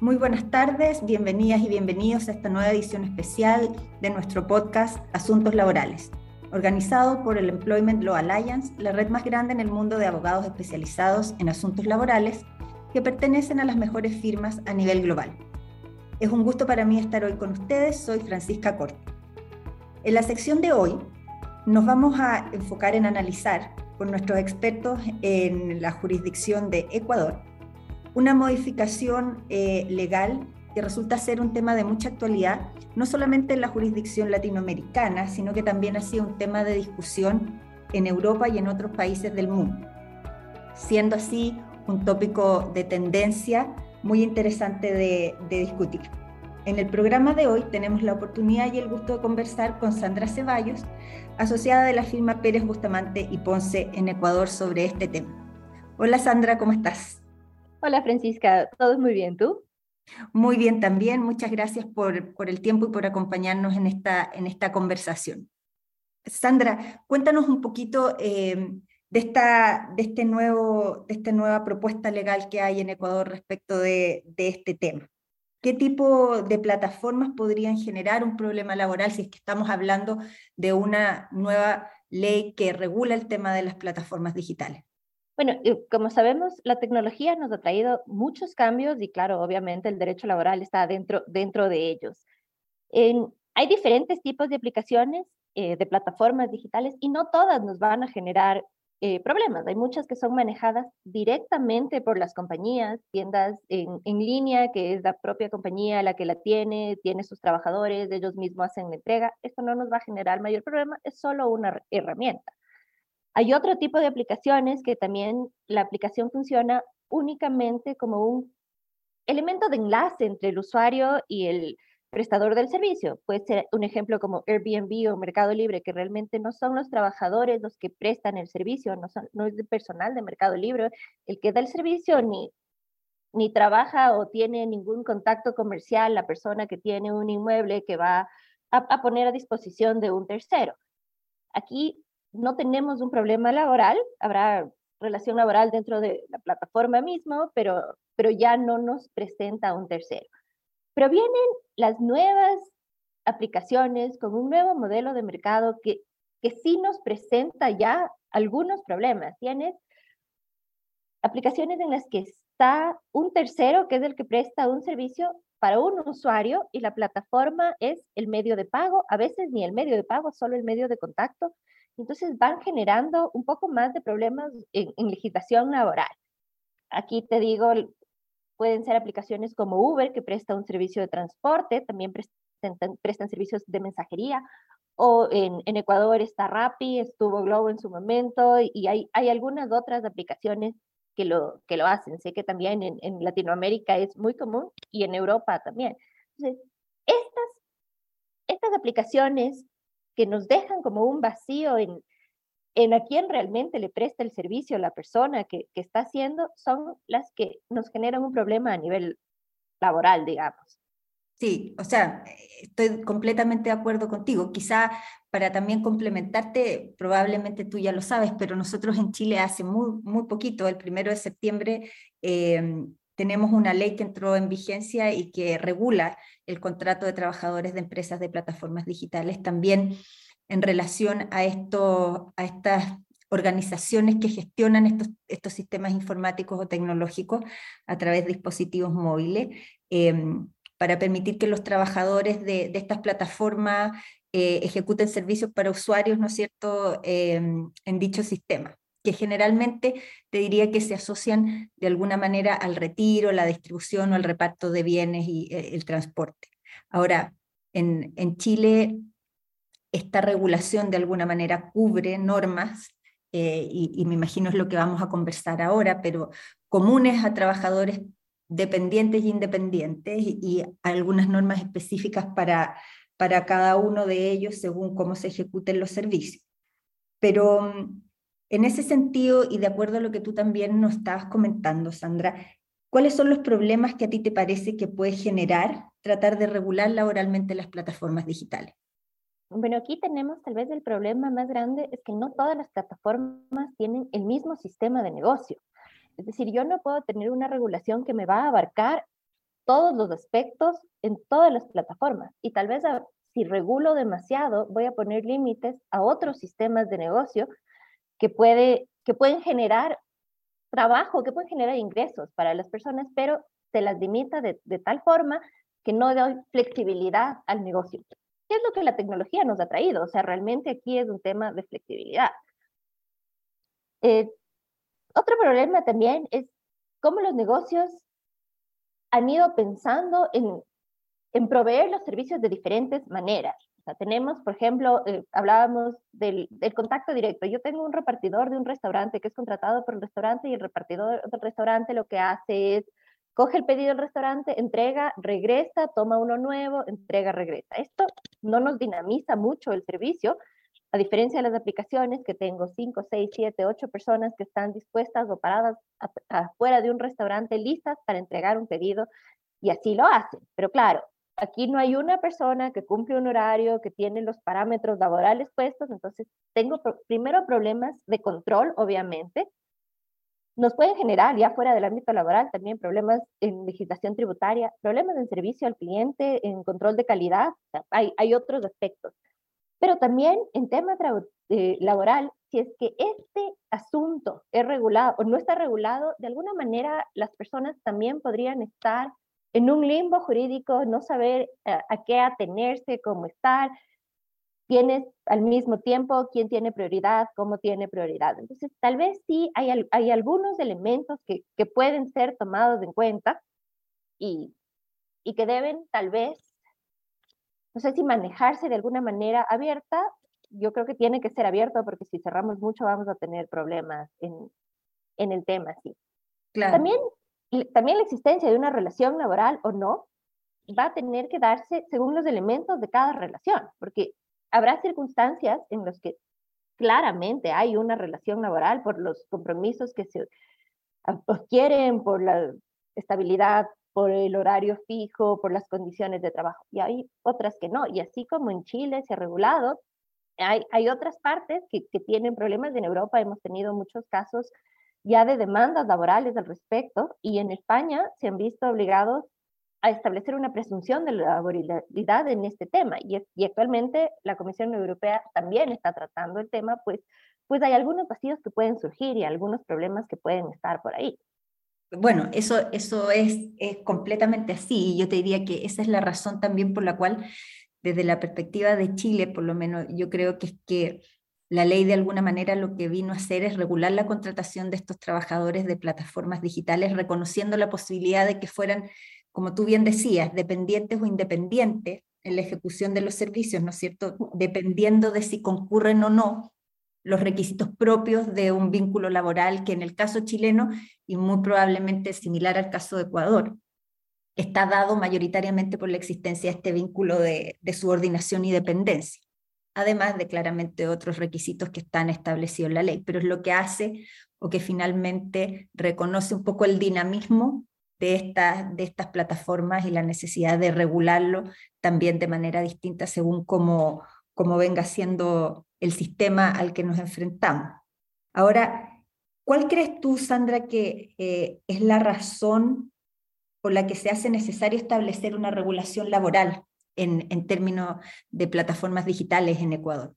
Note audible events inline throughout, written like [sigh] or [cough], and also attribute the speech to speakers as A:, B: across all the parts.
A: Muy buenas tardes, bienvenidas y bienvenidos a esta nueva edición especial de nuestro podcast Asuntos Laborales, organizado por el Employment Law Alliance, la red más grande en el mundo de abogados especializados en asuntos laborales que pertenecen a las mejores firmas a nivel global. Es un gusto para mí estar hoy con ustedes, soy Francisca Corte. En la sección de hoy nos vamos a enfocar en analizar con nuestros expertos en la jurisdicción de Ecuador una modificación eh, legal que resulta ser un tema de mucha actualidad, no solamente en la jurisdicción latinoamericana, sino que también ha sido un tema de discusión en Europa y en otros países del mundo, siendo así un tópico de tendencia muy interesante de, de discutir. En el programa de hoy tenemos la oportunidad y el gusto de conversar con Sandra Ceballos, asociada de la firma Pérez Bustamante y Ponce en Ecuador sobre este tema. Hola Sandra, ¿cómo estás?
B: Hola Francisca, todo muy bien, ¿tú?
A: Muy bien también, muchas gracias por, por el tiempo y por acompañarnos en esta, en esta conversación. Sandra, cuéntanos un poquito eh, de, esta, de, este nuevo, de esta nueva propuesta legal que hay en Ecuador respecto de, de este tema. ¿Qué tipo de plataformas podrían generar un problema laboral si es que estamos hablando de una nueva ley que regula el tema de las plataformas digitales?
B: Bueno, como sabemos, la tecnología nos ha traído muchos cambios y claro, obviamente el derecho laboral está dentro, dentro de ellos. hay diferentes tipos de aplicaciones, eh, de plataformas digitales y no todas nos van a generar eh, problemas. Hay muchas que son manejadas directamente por las compañías, tiendas en, en, línea, que es la propia compañía la que la tiene, tiene sus trabajadores, ellos mismos hacen la entrega. Esto no nos va a generar mayor problema, es solo una herramienta. Hay otro tipo de aplicaciones que también la aplicación funciona únicamente como un elemento de enlace entre el usuario y el prestador del servicio. Puede ser un ejemplo como Airbnb o Mercado Libre, que realmente no son los trabajadores los que prestan el servicio, no, son, no es el personal de Mercado Libre el que da el servicio, ni, ni trabaja o tiene ningún contacto comercial la persona que tiene un inmueble que va a, a poner a disposición de un tercero. Aquí no tenemos un problema laboral, habrá relación laboral dentro de la plataforma mismo, pero, pero ya no nos presenta un tercero. Pero vienen las nuevas aplicaciones con un nuevo modelo de mercado que, que sí nos presenta ya algunos problemas. Tienes aplicaciones en las que está un tercero, que es el que presta un servicio para un usuario y la plataforma es el medio de pago, a veces ni el medio de pago, solo el medio de contacto. Entonces van generando un poco más de problemas en, legislación laboral. Aquí te digo, pueden ser aplicaciones como Uber, que presta un servicio de transporte, también prestan, prestan servicios de mensajería, o en, en, Ecuador está Rappi, estuvo Globo en su momento, y hay, hay algunas otras aplicaciones que lo, que lo hacen. Sé que también en, en Latinoamérica es muy común y en Europa también. Entonces, estas, estas aplicaciones que nos dejan como un vacío en, en a quién realmente le presta el servicio la persona que, que está haciendo, son las que nos generan un problema a nivel laboral, digamos.
A: Sí, o sea, estoy completamente de acuerdo contigo. Quizá para también complementarte, probablemente tú ya lo sabes, pero nosotros en Chile hace muy, muy poquito, el primero de septiembre, em, tenemos una ley que entró en vigencia y que regula el contrato de trabajadores de empresas de plataformas digitales, también en relación a, a estas organizaciones que gestionan estos, estos sistemas informáticos o tecnológicos a través de dispositivos móviles, em, para permitir que los trabajadores de, de estas plataformas eh, ejecuten servicios para usuarios, ¿no es cierto?, em, en dicho sistema que generalmente te diría que se asocian de alguna manera al retiro, la distribución o el reparto de bienes y eh, el transporte. Ahora, en, en, Chile, esta regulación de alguna manera cubre normas, eh, y, me imagino es lo que vamos a conversar ahora, pero comunes a trabajadores dependientes e independientes y, y algunas normas específicas para, para cada uno de ellos según cómo se ejecuten los servicios. Pero mm, en ese sentido, y de acuerdo a lo que tú también nos estabas comentando, Sandra, ¿cuáles son los problemas que a ti te parece que puede generar tratar de regular laboralmente las plataformas digitales?
B: Bueno, aquí tenemos tal vez el problema más grande, es que no todas las plataformas tienen el mismo sistema de negocio. Es decir, yo no puedo tener una regulación que me va a abarcar todos los aspectos en todas las plataformas. Y tal vez si regulo demasiado, voy a poner límites a otros sistemas de negocio que, puede, que pueden generar trabajo, que pueden generar ingresos para las personas, pero se las limita de, tal forma que no doy flexibilidad al negocio. ¿Qué es lo que la tecnología nos ha traído? O sea, realmente aquí es un tema de flexibilidad. Eh, otro problema también es cómo los negocios han ido pensando en, en proveer los servicios de diferentes maneras. Sea, tenemos, por ejemplo, eh, hablábamos del, del, contacto directo. Yo tengo un repartidor de un restaurante que es contratado por el restaurante y el repartidor del restaurante lo que hace es coge el pedido del restaurante, entrega, regresa, toma uno nuevo, entrega, regresa. Esto no nos dinamiza mucho el servicio, a diferencia de las aplicaciones que tengo 5, 6, 7, 8 personas que están dispuestas o paradas afuera de un restaurante listas para entregar un pedido y así lo hacen. Pero claro, aquí no hay una persona que cumple un horario, que tiene los parámetros laborales puestos, entonces tengo primero problemas de control, obviamente. Nos pueden generar, ya fuera del ámbito laboral, también problemas en legislación tributaria, problemas en servicio al cliente, en control de calidad, hay, hay otros aspectos. Pero también en tema eh, laboral, si es que este asunto es regulado o no está regulado, de alguna manera las personas también podrían estar en un limbo jurídico, no saber a, eh, a qué atenerse, cómo estar. Tienes al mismo tiempo quién tiene prioridad, cómo tiene prioridad. Entonces, tal vez sí hay, hay algunos elementos que, que pueden ser tomados en cuenta y, y que deben tal vez no sé si manejarse de alguna manera abierta, yo creo que tiene que ser abierto porque si cerramos mucho vamos a tener problemas en, en el tema, sí. Claro. También, también la existencia de una relación laboral o no va a tener que darse según los elementos de cada relación, porque habrá circunstancias en las que claramente hay una relación laboral por los compromisos que se adquieren, por la estabilidad por el horario fijo, por las condiciones de trabajo, y hay otras que no. Y así como en Chile se ha regulado, hay, hay otras partes que, que tienen problemas. En Europa hemos tenido muchos casos ya de demandas laborales al respecto, y en España se han visto obligados a establecer una presunción de laboralidad en este tema. Y, y, actualmente la Comisión Europea también está tratando el tema, pues, pues hay algunos vacíos que pueden surgir y algunos problemas que pueden estar por ahí
A: bueno, eso, eso es, completamente así. Yo te diría que esa es la razón también por la cual, desde la perspectiva de Chile, por lo menos, yo creo que es que la ley de alguna manera lo que vino a hacer es regular la contratación de estos trabajadores de plataformas digitales, reconociendo la posibilidad de que fueran, como tú bien decías, dependientes o independientes en la ejecución de los servicios, ¿no es cierto? Dependiendo de si concurren o no los requisitos propios de un vínculo laboral que en el caso chileno, y muy probablemente similar al caso de Ecuador, está dado mayoritariamente por la existencia de este vínculo de, subordinación y dependencia, además de claramente otros requisitos que están establecidos en la ley, pero es lo que hace o que finalmente reconoce un poco el dinamismo de estas, de estas plataformas y la necesidad de regularlo también de manera distinta según cómo, cómo venga siendo el sistema al que nos enfrentamos. Ahora, ¿cuál crees tú, Sandra, que eh, es la razón por la que se hace necesario establecer una regulación laboral en, en términos de plataformas digitales en Ecuador?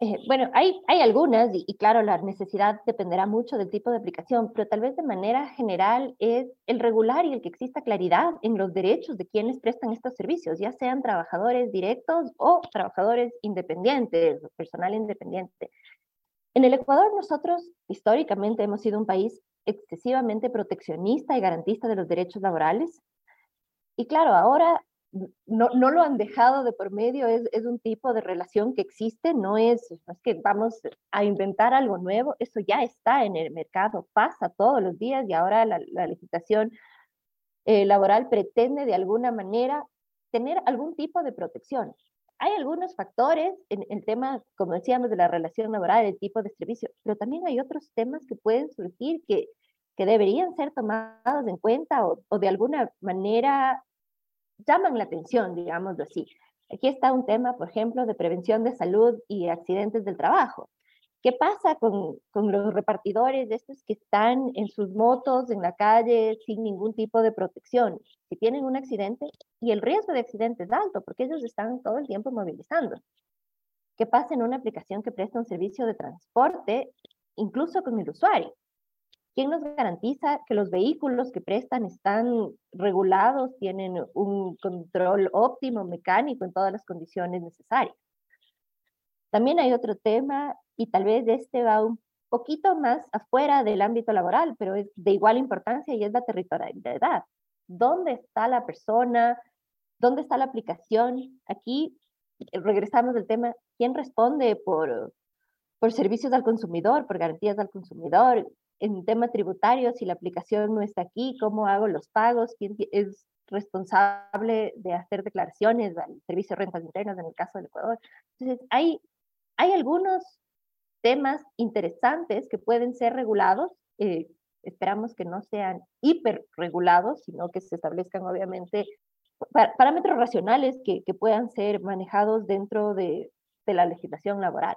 B: Eh, bueno, hay, hay algunas y, claro, la necesidad dependerá mucho del tipo de aplicación, pero tal vez de manera general es el regular y el que exista claridad en los derechos de quienes prestan estos servicios, ya sean trabajadores directos o trabajadores independientes, personal independiente. En el Ecuador nosotros históricamente hemos sido un país excesivamente proteccionista y garantista de los derechos laborales. Y claro, ahora no, no, lo han dejado de por medio, es, es, un tipo de relación que existe, no es, es que vamos a inventar algo nuevo, eso ya está en el mercado, pasa todos los días y ahora la, la legislación eh, laboral pretende de alguna manera tener algún tipo de protección. Hay algunos factores en el tema, como decíamos, de la relación laboral, el tipo de servicio, pero también hay otros temas que pueden surgir que, que deberían ser tomados en cuenta o, o de alguna manera llaman la atención, digámoslo así. Aquí está un tema, por ejemplo, de prevención de salud y accidentes del trabajo. ¿Qué pasa con, con, los repartidores de estos que están en sus motos en la calle sin ningún tipo de protección? Si tienen un accidente y el riesgo de accidente es alto porque ellos están todo el tiempo movilizando. ¿Qué pasa en una aplicación que presta un servicio de transporte, incluso con el usuario? ¿Quién nos garantiza que los vehículos que prestan están regulados, tienen un control óptimo mecánico en todas las condiciones necesarias? También hay otro tema, y tal vez este va un poquito más afuera del ámbito laboral, pero es de igual importancia y es la territorialidad. ¿Dónde está la persona? ¿Dónde está la aplicación? Aquí eh, regresamos del tema, ¿quién responde por, por servicios al consumidor, por garantías al consumidor? En tema tributario, si la aplicación no está aquí, ¿cómo hago los pagos? ¿Quién es responsable de hacer declaraciones al servicio de rentas internas en el caso del Ecuador? Entonces, hay hay algunos temas interesantes que pueden ser regulados. Eh, esperamos que no sean hiperregulados, sino que se establezcan obviamente parámetros racionales que, puedan ser manejados dentro de, de la legislación laboral.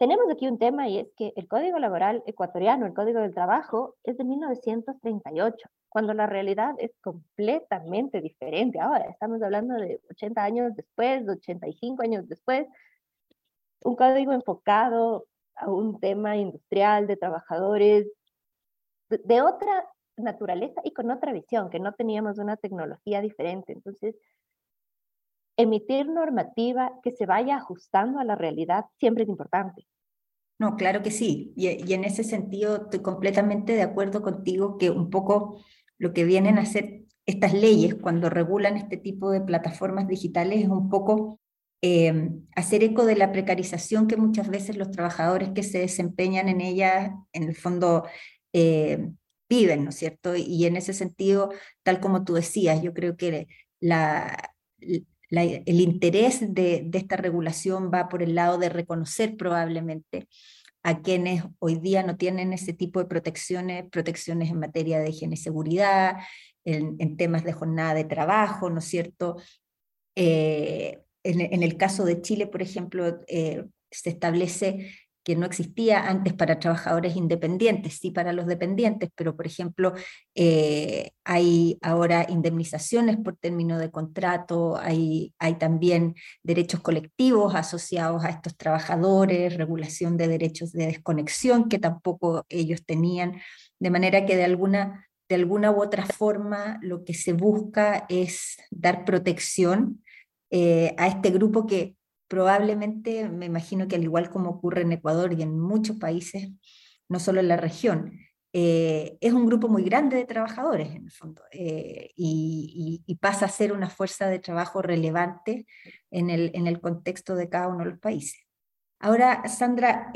B: Tenemos aquí un tema y es que el Código Laboral ecuatoriano, el Código del Trabajo, es de 1938, cuando la realidad es completamente diferente. Ahora estamos hablando de 80 años después, de 85 años después, un código enfocado a un tema industrial de trabajadores de, otra naturaleza y con otra visión, que no teníamos una tecnología diferente. Entonces, emitir normativa que se vaya ajustando a la realidad siempre es importante.
A: No, claro que sí. Y, y, en ese sentido estoy completamente de acuerdo contigo que un poco lo que vienen a hacer estas leyes cuando regulan este tipo de plataformas digitales es un poco Em, hacer eco de la precarización que muchas veces los trabajadores que se desempeñan en ella, en el fondo, eh, viven, ¿no es cierto? Y en ese sentido, tal como tú decías, yo creo que la, el interés de, esta regulación va por el lado de reconocer probablemente a quienes hoy día no tienen ese tipo de protecciones, protecciones en materia de higiene y seguridad, en, en temas de jornada de trabajo, ¿no es cierto? Eh, en, el caso de Chile, por ejemplo, eh, se establece que no existía antes para trabajadores independientes, sí para los dependientes, pero por ejemplo eh, hay ahora indemnizaciones por término de contrato, hay, hay también derechos colectivos asociados a estos trabajadores, regulación de derechos de desconexión que tampoco ellos tenían, de manera que de alguna, de alguna u otra forma lo que se busca es dar protección eh, a este grupo que probablemente, me imagino que al igual como ocurre en Ecuador y en muchos países, no solo en la región, eh, es un grupo muy grande de trabajadores en el fondo eh, y, pasa a ser una fuerza de trabajo relevante en el, en el contexto de cada uno de los países. Ahora, Sandra,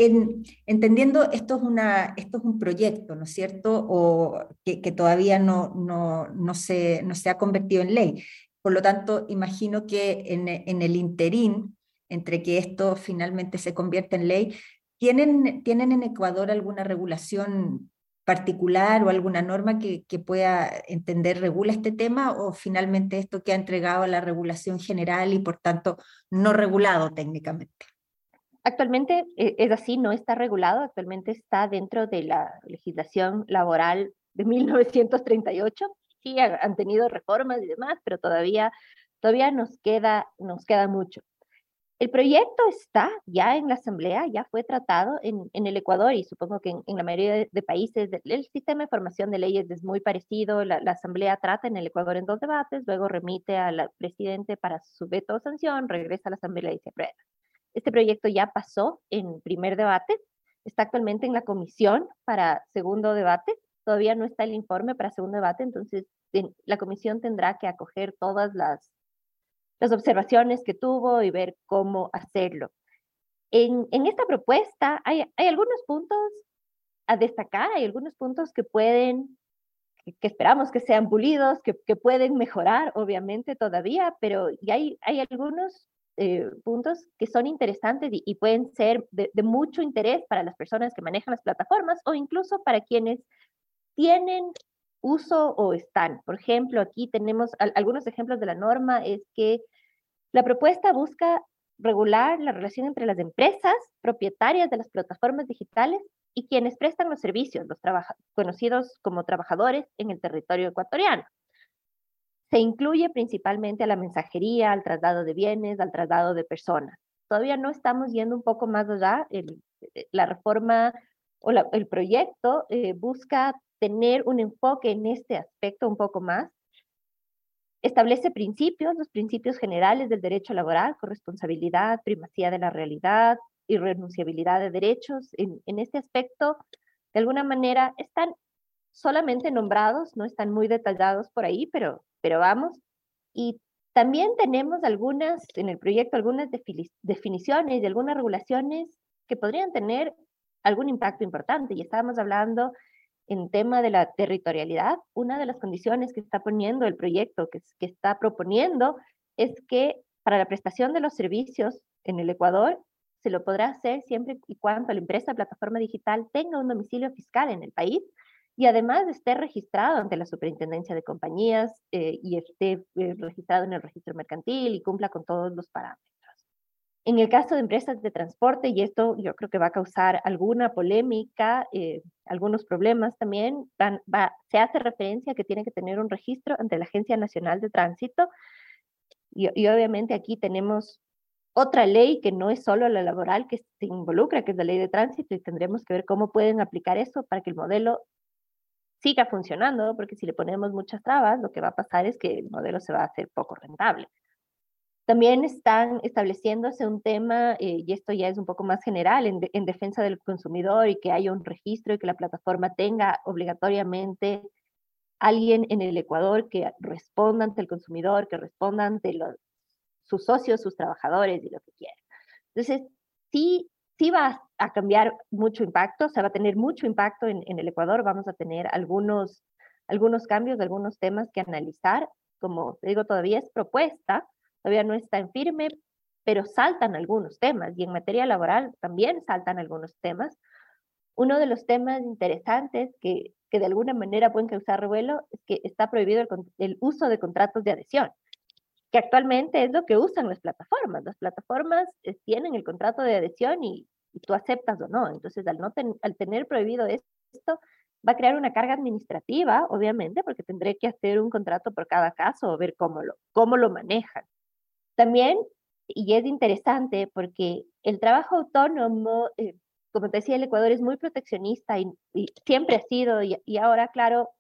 A: entendiendo esto es, una, esto es un proyecto, ¿no es cierto? O que, que todavía no, no, no, se, no se ha convertido en ley. Por lo tanto, imagino que en, el interín, entre que esto finalmente se convierte en ley, ¿tienen, ¿tienen en Ecuador alguna regulación particular o alguna norma que, pueda entender regula este tema o finalmente esto que ha entregado a la regulación general y por tanto no regulado técnicamente?
B: Actualmente eh, es así, no está regulado, actualmente está dentro de la legislación laboral de 1938 sí han tenido reformas y demás, pero todavía, todavía nos, queda, nos queda mucho. El proyecto está ya en la Asamblea, ya fue tratado en, en el Ecuador y supongo que en, la mayoría de, países el sistema de formación de leyes es muy parecido. La, Asamblea trata en el Ecuador en dos debates, luego remite al presidente para su veto o sanción, regresa a la Asamblea y se aprueba. Este proyecto ya pasó en primer debate, está actualmente en la comisión para segundo debate Todavía no está el informe para segundo debate, entonces la comisión tendrá que acoger todas las, las observaciones que tuvo y ver cómo hacerlo. En, en esta propuesta hay, hay, algunos puntos a destacar, hay algunos puntos que pueden, que, esperamos que sean pulidos, que, que, pueden mejorar, obviamente, todavía, pero hay, hay algunos eh, puntos que son interesantes y, y pueden ser de, mucho interés para las personas que manejan las plataformas o incluso para quienes tienen uso o están. Por ejemplo, aquí tenemos algunos ejemplos de la norma, es que la propuesta busca regular la relación entre las empresas propietarias de las plataformas digitales y quienes prestan los servicios, los conocidos como trabajadores en el territorio ecuatoriano. Se incluye principalmente a la mensajería, al traslado de bienes, al traslado de personas. Todavía no estamos yendo un poco más allá. El, eh, la reforma o el proyecto eh, busca tener un enfoque en este aspecto un poco más. Establece principios, los principios generales del derecho laboral, corresponsabilidad, primacía de la realidad, irrenunciabilidad de derechos. En, en este aspecto, de alguna manera, están solamente nombrados, no están muy detallados por ahí, pero, pero vamos. Y también tenemos algunas, en el proyecto, algunas definiciones y algunas regulaciones que podrían tener algún impacto importante. Y estábamos hablando en tema de la territorialidad, una de las condiciones que está poniendo el proyecto, que, está proponiendo, es que para la prestación de los servicios en el Ecuador se lo podrá hacer siempre y cuando la empresa plataforma digital tenga un domicilio fiscal en el país y además esté registrado ante la Superintendencia de Compañías eh, y esté eh, registrado en el registro mercantil y cumpla con todos los parámetros. En el caso de empresas de transporte, y esto yo creo que va a causar alguna polémica, eh, algunos problemas también, se hace referencia a que tiene que tener un registro ante la Agencia Nacional de Tránsito. Y, y, obviamente aquí tenemos otra ley que no es solo la laboral que se involucra, que es la ley de tránsito, y tendremos que ver cómo pueden aplicar eso para que el modelo siga funcionando, porque si le ponemos muchas trabas, lo que va a pasar es que el modelo se va a hacer poco rentable. También están estableciéndose un tema, eh, y esto ya es un poco más general, en, en, defensa del consumidor y que haya un registro y que la plataforma tenga obligatoriamente alguien en el Ecuador que responda ante el consumidor, que responda ante los, sus socios, sus trabajadores y lo que quieran. Entonces, sí, sí va a cambiar mucho impacto, o sea, va a tener mucho impacto en, en el Ecuador, vamos a tener algunos, algunos cambios, algunos temas que analizar, como te digo, todavía es propuesta, todavía no está en firme, pero saltan algunos temas y en materia laboral también saltan algunos temas. Uno de los temas interesantes que, que de alguna manera pueden causar revuelo es que está prohibido el, el uso de contratos de adhesión, que actualmente es lo que usan las plataformas. Las plataformas eh, tienen el contrato de adhesión y, y tú aceptas o no. Entonces, al, no al tener prohibido esto, va a crear una carga administrativa, obviamente, porque tendré que hacer un contrato por cada caso o ver cómo lo, cómo lo manejan. También, y es interesante porque el trabajo autónomo, eh, como te decía, el Ecuador es muy proteccionista y, siempre ha sido, y, ahora, claro,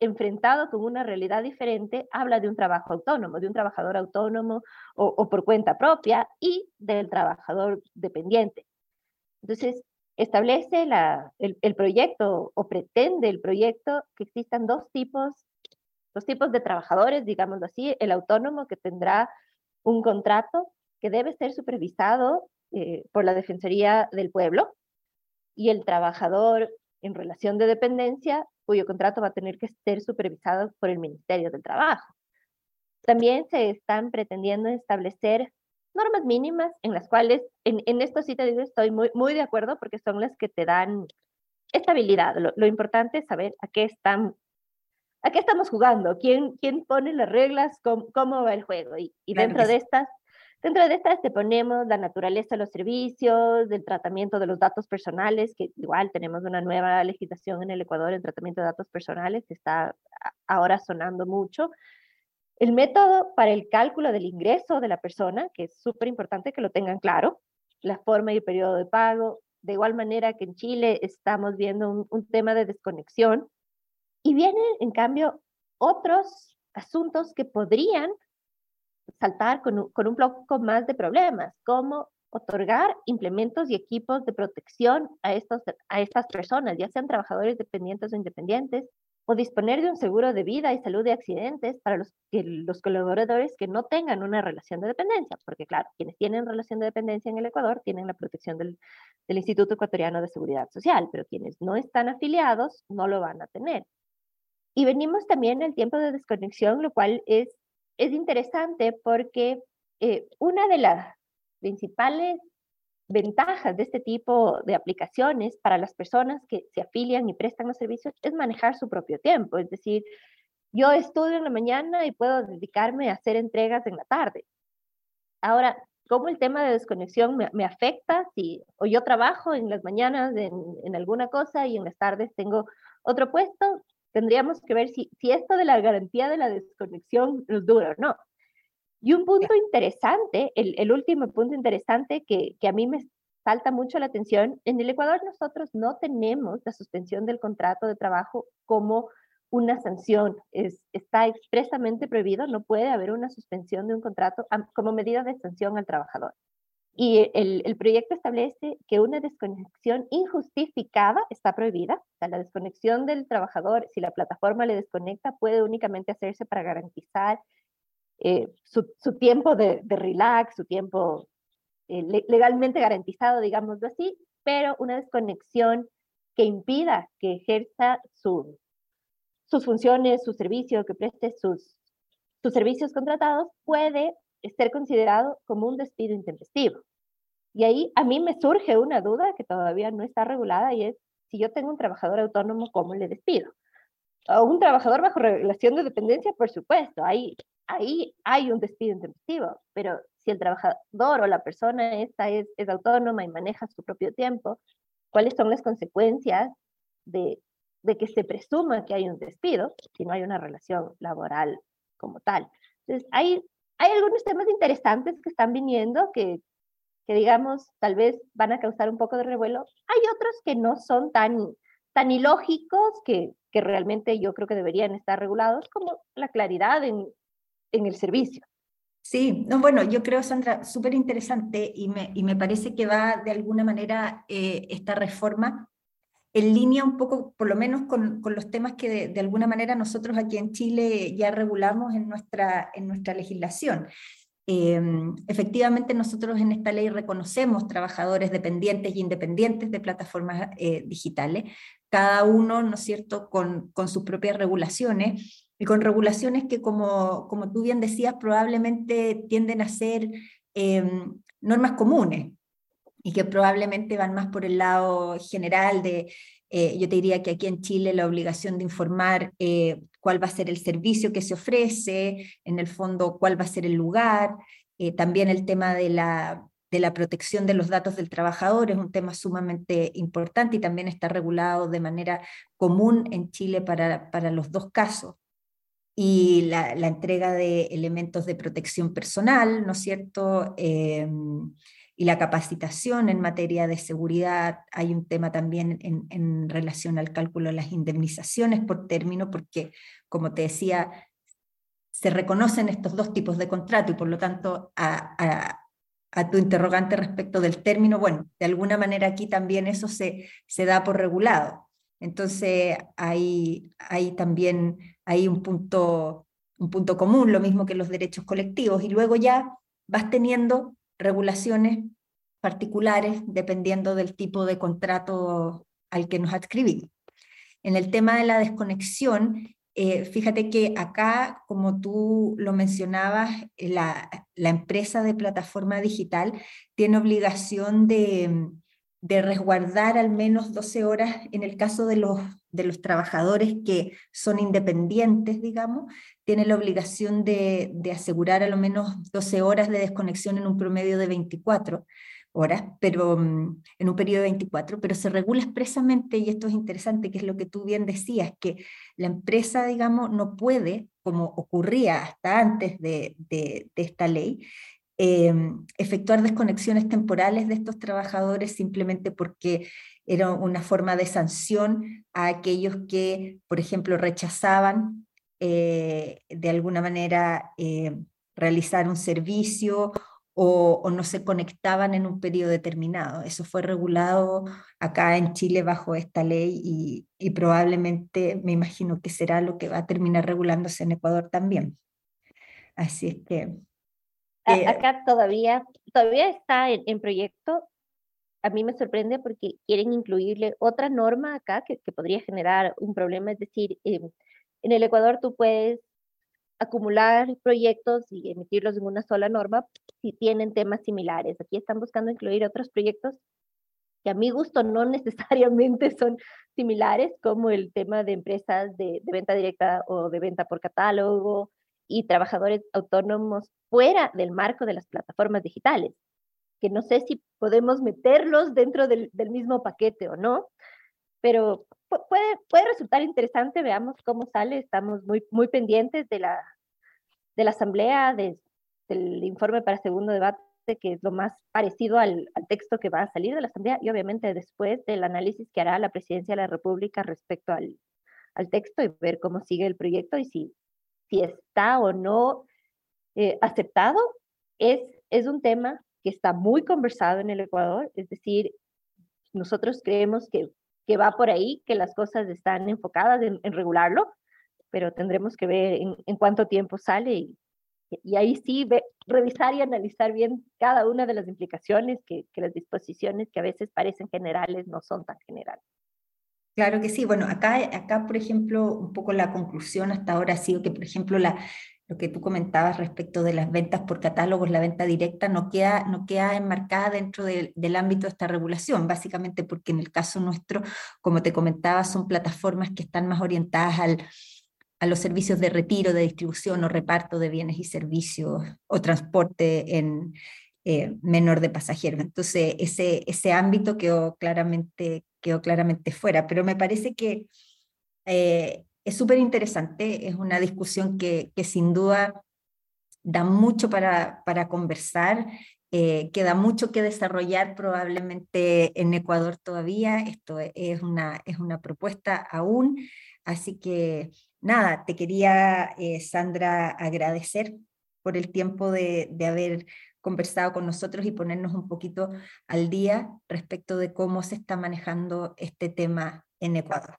B: enfrentado con una realidad diferente, habla de un trabajo autónomo, de un trabajador autónomo o, por cuenta propia y del trabajador dependiente. Entonces, establece el, el, proyecto o pretende el proyecto que existan dos tipos los tipos de trabajadores, digámoslo así, el autónomo que tendrá un contrato que debe ser supervisado eh, por la Defensoría del Pueblo y el trabajador en relación de dependencia cuyo contrato va a tener que ser supervisado por el Ministerio del Trabajo. También se están pretendiendo establecer normas mínimas en las cuales, en, en esto sí te digo, estoy muy, muy de acuerdo porque son las que te dan estabilidad. Lo, lo importante es saber a qué están ¿a qué estamos jugando? ¿Quién, quién pone las reglas? ¿Cómo, cómo va el juego? Y, y dentro de estas, dentro de estas te ponemos la naturaleza de los servicios, del tratamiento de los datos personales, que igual tenemos una nueva legislación en el Ecuador en tratamiento de datos personales que está ahora sonando mucho. El método para el cálculo del ingreso de la persona, que es súper importante que lo tengan claro, la forma y el periodo de pago. De igual manera que en Chile estamos viendo un, un tema de desconexión y vienen, en cambio, otros asuntos que podrían saltar con un, con un poco más de problemas, como otorgar implementos y equipos de protección a, estos, a estas personas, ya sean trabajadores dependientes o independientes, o disponer de un seguro de vida y salud de accidentes para los, que, los colaboradores que no tengan una relación de dependencia, porque claro, quienes tienen relación de dependencia en el Ecuador tienen la protección del, del Instituto Ecuatoriano de Seguridad Social, pero quienes no están afiliados no lo van a tener. Y venimos también el tiempo de desconexión, lo cual es, es interesante porque eh, una de las principales ventajas de este tipo de aplicaciones para las personas que se afilian y prestan los servicios es manejar su propio tiempo. Es decir, yo estudio en la mañana y puedo dedicarme a hacer entregas en la tarde. Ahora, cómo el tema de desconexión me, afecta, si o yo trabajo en las mañanas en, en, alguna cosa y en las tardes tengo otro puesto, tendríamos que ver si, si esto de la garantía de la desconexión nos dura o no. Y un punto interesante, el, el último punto interesante que, que, a mí me falta mucho la atención, en el Ecuador nosotros no tenemos la suspensión del contrato de trabajo como una sanción. Es, está expresamente prohibido, no puede haber una suspensión de un contrato como medida de sanción al trabajador. Y el, proyecto establece que una desconexión injustificada está prohibida. O sea, la desconexión del trabajador, si la plataforma le desconecta, puede únicamente hacerse para garantizar eh, su, tiempo de, relax, su tiempo eh, legalmente garantizado, digámoslo así, pero una desconexión que impida que ejerza su, sus funciones, su servicio, que preste sus, sus servicios contratados, puede ser considerado como un despido intempestivo. Y ahí a mí me surge una duda que todavía no está regulada y es si yo tengo un trabajador autónomo, ¿cómo le despido? O un trabajador bajo regulación de dependencia, por supuesto, ahí, ahí hay un despido intempestivo, pero si el trabajador o la persona esta es, es autónoma y maneja su propio tiempo, ¿cuáles son las consecuencias de de que se presuma que hay un despido si no hay una relación laboral como tal. Entonces, hay, hay algunos temas interesantes que están viniendo que, que, digamos, tal vez van a causar un poco de revuelo. Hay otros que no son tan, tan ilógicos, que, que realmente yo creo que deberían estar regulados, como la claridad en, en el servicio.
A: Sí, no, bueno, yo creo, Sandra, súper interesante y me, y me parece que va de alguna manera eh, esta reforma en línea un poco, por lo menos con, con los temas que de, alguna manera nosotros aquí en Chile ya regulamos en nuestra, en nuestra legislación. Em, efectivamente, nosotros en esta ley reconocemos trabajadores dependientes e independientes de plataformas eh, digitales, cada uno, ¿no es cierto?, con, con, sus propias regulaciones y con regulaciones que, como, como tú bien decías, probablemente tienden a ser em, normas comunes, y que probablemente van más por el lado general de, eh, yo te diría que aquí en Chile la obligación de informar eh, cuál va a ser el servicio que se ofrece, en el fondo cuál va a ser el lugar, eh, también el tema de la, de la protección de los datos del trabajador es un tema sumamente importante y también está regulado de manera común en Chile para, para los dos casos y la, la, entrega de elementos de protección personal, ¿no es cierto? Y la capacitación en materia de seguridad. Hay un tema también en, relación al cálculo de las indemnizaciones por término, porque, como te decía, se reconocen estos dos tipos de contrato y por lo tanto a, a, a, tu interrogante respecto del término, bueno, de alguna manera aquí también eso se, se da por regulado. Entonces hay, hay también hay un punto, un punto común, lo mismo que los derechos colectivos, y luego ya vas teniendo regulaciones particulares dependiendo del tipo de contrato al que nos adscribimos. En el tema de la desconexión, eh, fíjate que acá, como tú lo mencionabas, la, la, empresa de plataforma digital tiene obligación de, de, resguardar al menos 12 horas en el caso de los, de los trabajadores que son independientes, digamos, tiene la obligación de, de, asegurar al menos 12 horas de desconexión en un promedio de 24 horas, pero mm, en un periodo de 24, pero se regula expresamente, y esto es interesante, que es lo que tú bien decías, que la empresa, digamos, no puede, como ocurría hasta antes de, esta ley, eh, efectuar desconexiones temporales de estos trabajadores simplemente porque era una forma de sanción a aquellos que, por ejemplo, rechazaban eh, de alguna manera eh, realizar un servicio o, no se conectaban en un periodo determinado. Eso fue regulado acá en Chile bajo esta ley y, probablemente me imagino que será lo que va a terminar regulándose en Ecuador también. Así es que...
B: Eh, acá todavía, todavía está en, proyecto. A mí me sorprende porque quieren incluirle otra norma acá que, podría generar un problema, es decir, em, en el Ecuador tú puedes acumular proyectos y emitirlos en una sola norma si tienen temas similares. Aquí están buscando incluir otros proyectos que a mi gusto no [laughs] necesariamente son similares, como el tema de empresas de, venta directa o de venta por catálogo, y trabajadores autónomos fuera del marco de las plataformas digitales, que no sé si podemos meterlos dentro del, del mismo paquete o no, pero puede, puede resultar interesante, veamos cómo sale, estamos muy, muy pendientes de la, de la asamblea, de, del informe para segundo debate, que es lo más parecido al, al, texto que va a salir de la asamblea, y obviamente después del análisis que hará la presidencia de la República respecto al, al texto y ver cómo sigue el proyecto y si, si está o no eh, aceptado, es, es un tema que está muy conversado en el Ecuador, es decir, nosotros creemos que, que va por ahí, que las cosas están enfocadas en, regularlo, pero tendremos que ver en, cuánto tiempo sale y, y ahí sí revisar y analizar bien cada una de las implicaciones que, que las disposiciones que a veces parecen generales no son tan generales.
A: Claro que sí. Bueno, acá, acá, por ejemplo, un poco la conclusión hasta ahora ha sido que, por ejemplo, la, lo que tú comentabas respecto de las ventas por catálogos, la venta directa, no queda, no queda enmarcada dentro de, del ámbito de esta regulación, básicamente porque en el caso nuestro, como te comentaba, son plataformas que están más orientadas al, a los servicios de retiro, de distribución o reparto de bienes y servicios o transporte en eh, menor de pasajeros. Entonces, ese, ese ámbito quedó claramente quedó claramente fuera, pero me parece que eh, es súper interesante, es una discusión que, sin duda da mucho para, para conversar, eh, queda mucho que desarrollar probablemente en Ecuador todavía, esto es una, es una propuesta aún, así que nada, te quería, eh, Sandra, agradecer por el tiempo de, de haber conversado con nosotros y ponernos un poquito al día respecto de cómo se está manejando este tema en Ecuador.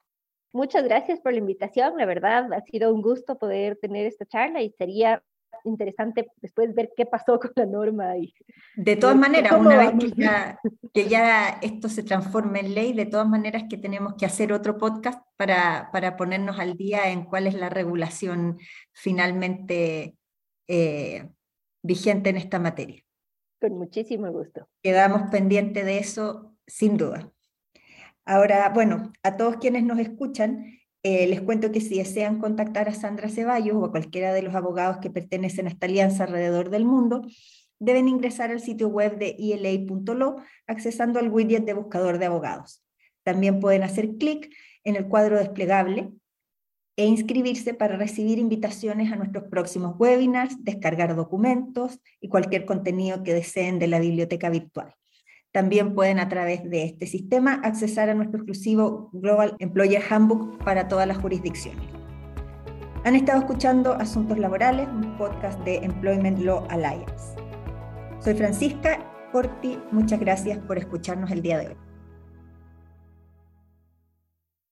B: Muchas gracias por la invitación, la verdad ha sido un gusto poder tener esta charla y sería interesante después ver qué pasó con la norma. Y,
A: de todas maneras, una vez que ya, que ya, esto se transforme en ley, de todas maneras que tenemos que hacer otro podcast para, para ponernos al día en cuál es la regulación finalmente eh, vigente en esta materia.
B: Con muchísimo gusto.
A: Quedamos pendientes de eso, sin duda. Ahora, bueno, a todos quienes nos escuchan, eh, les cuento que si desean contactar a Sandra Ceballos o a cualquiera de los abogados que pertenecen a esta alianza alrededor del mundo, deben ingresar al sitio web de ila.lo accesando al widget de buscador de abogados. También pueden hacer clic en el cuadro desplegable e inscribirse para recibir invitaciones a nuestros próximos webinars, descargar documentos y cualquier contenido que deseen de la biblioteca virtual. También pueden a través de este sistema accesar a nuestro exclusivo Global Employer Handbook para todas las jurisdicciones. Han estado escuchando Asuntos Laborales, un podcast de Employment Law Alliance. Soy Francisca Corti, muchas gracias por escucharnos el día de hoy.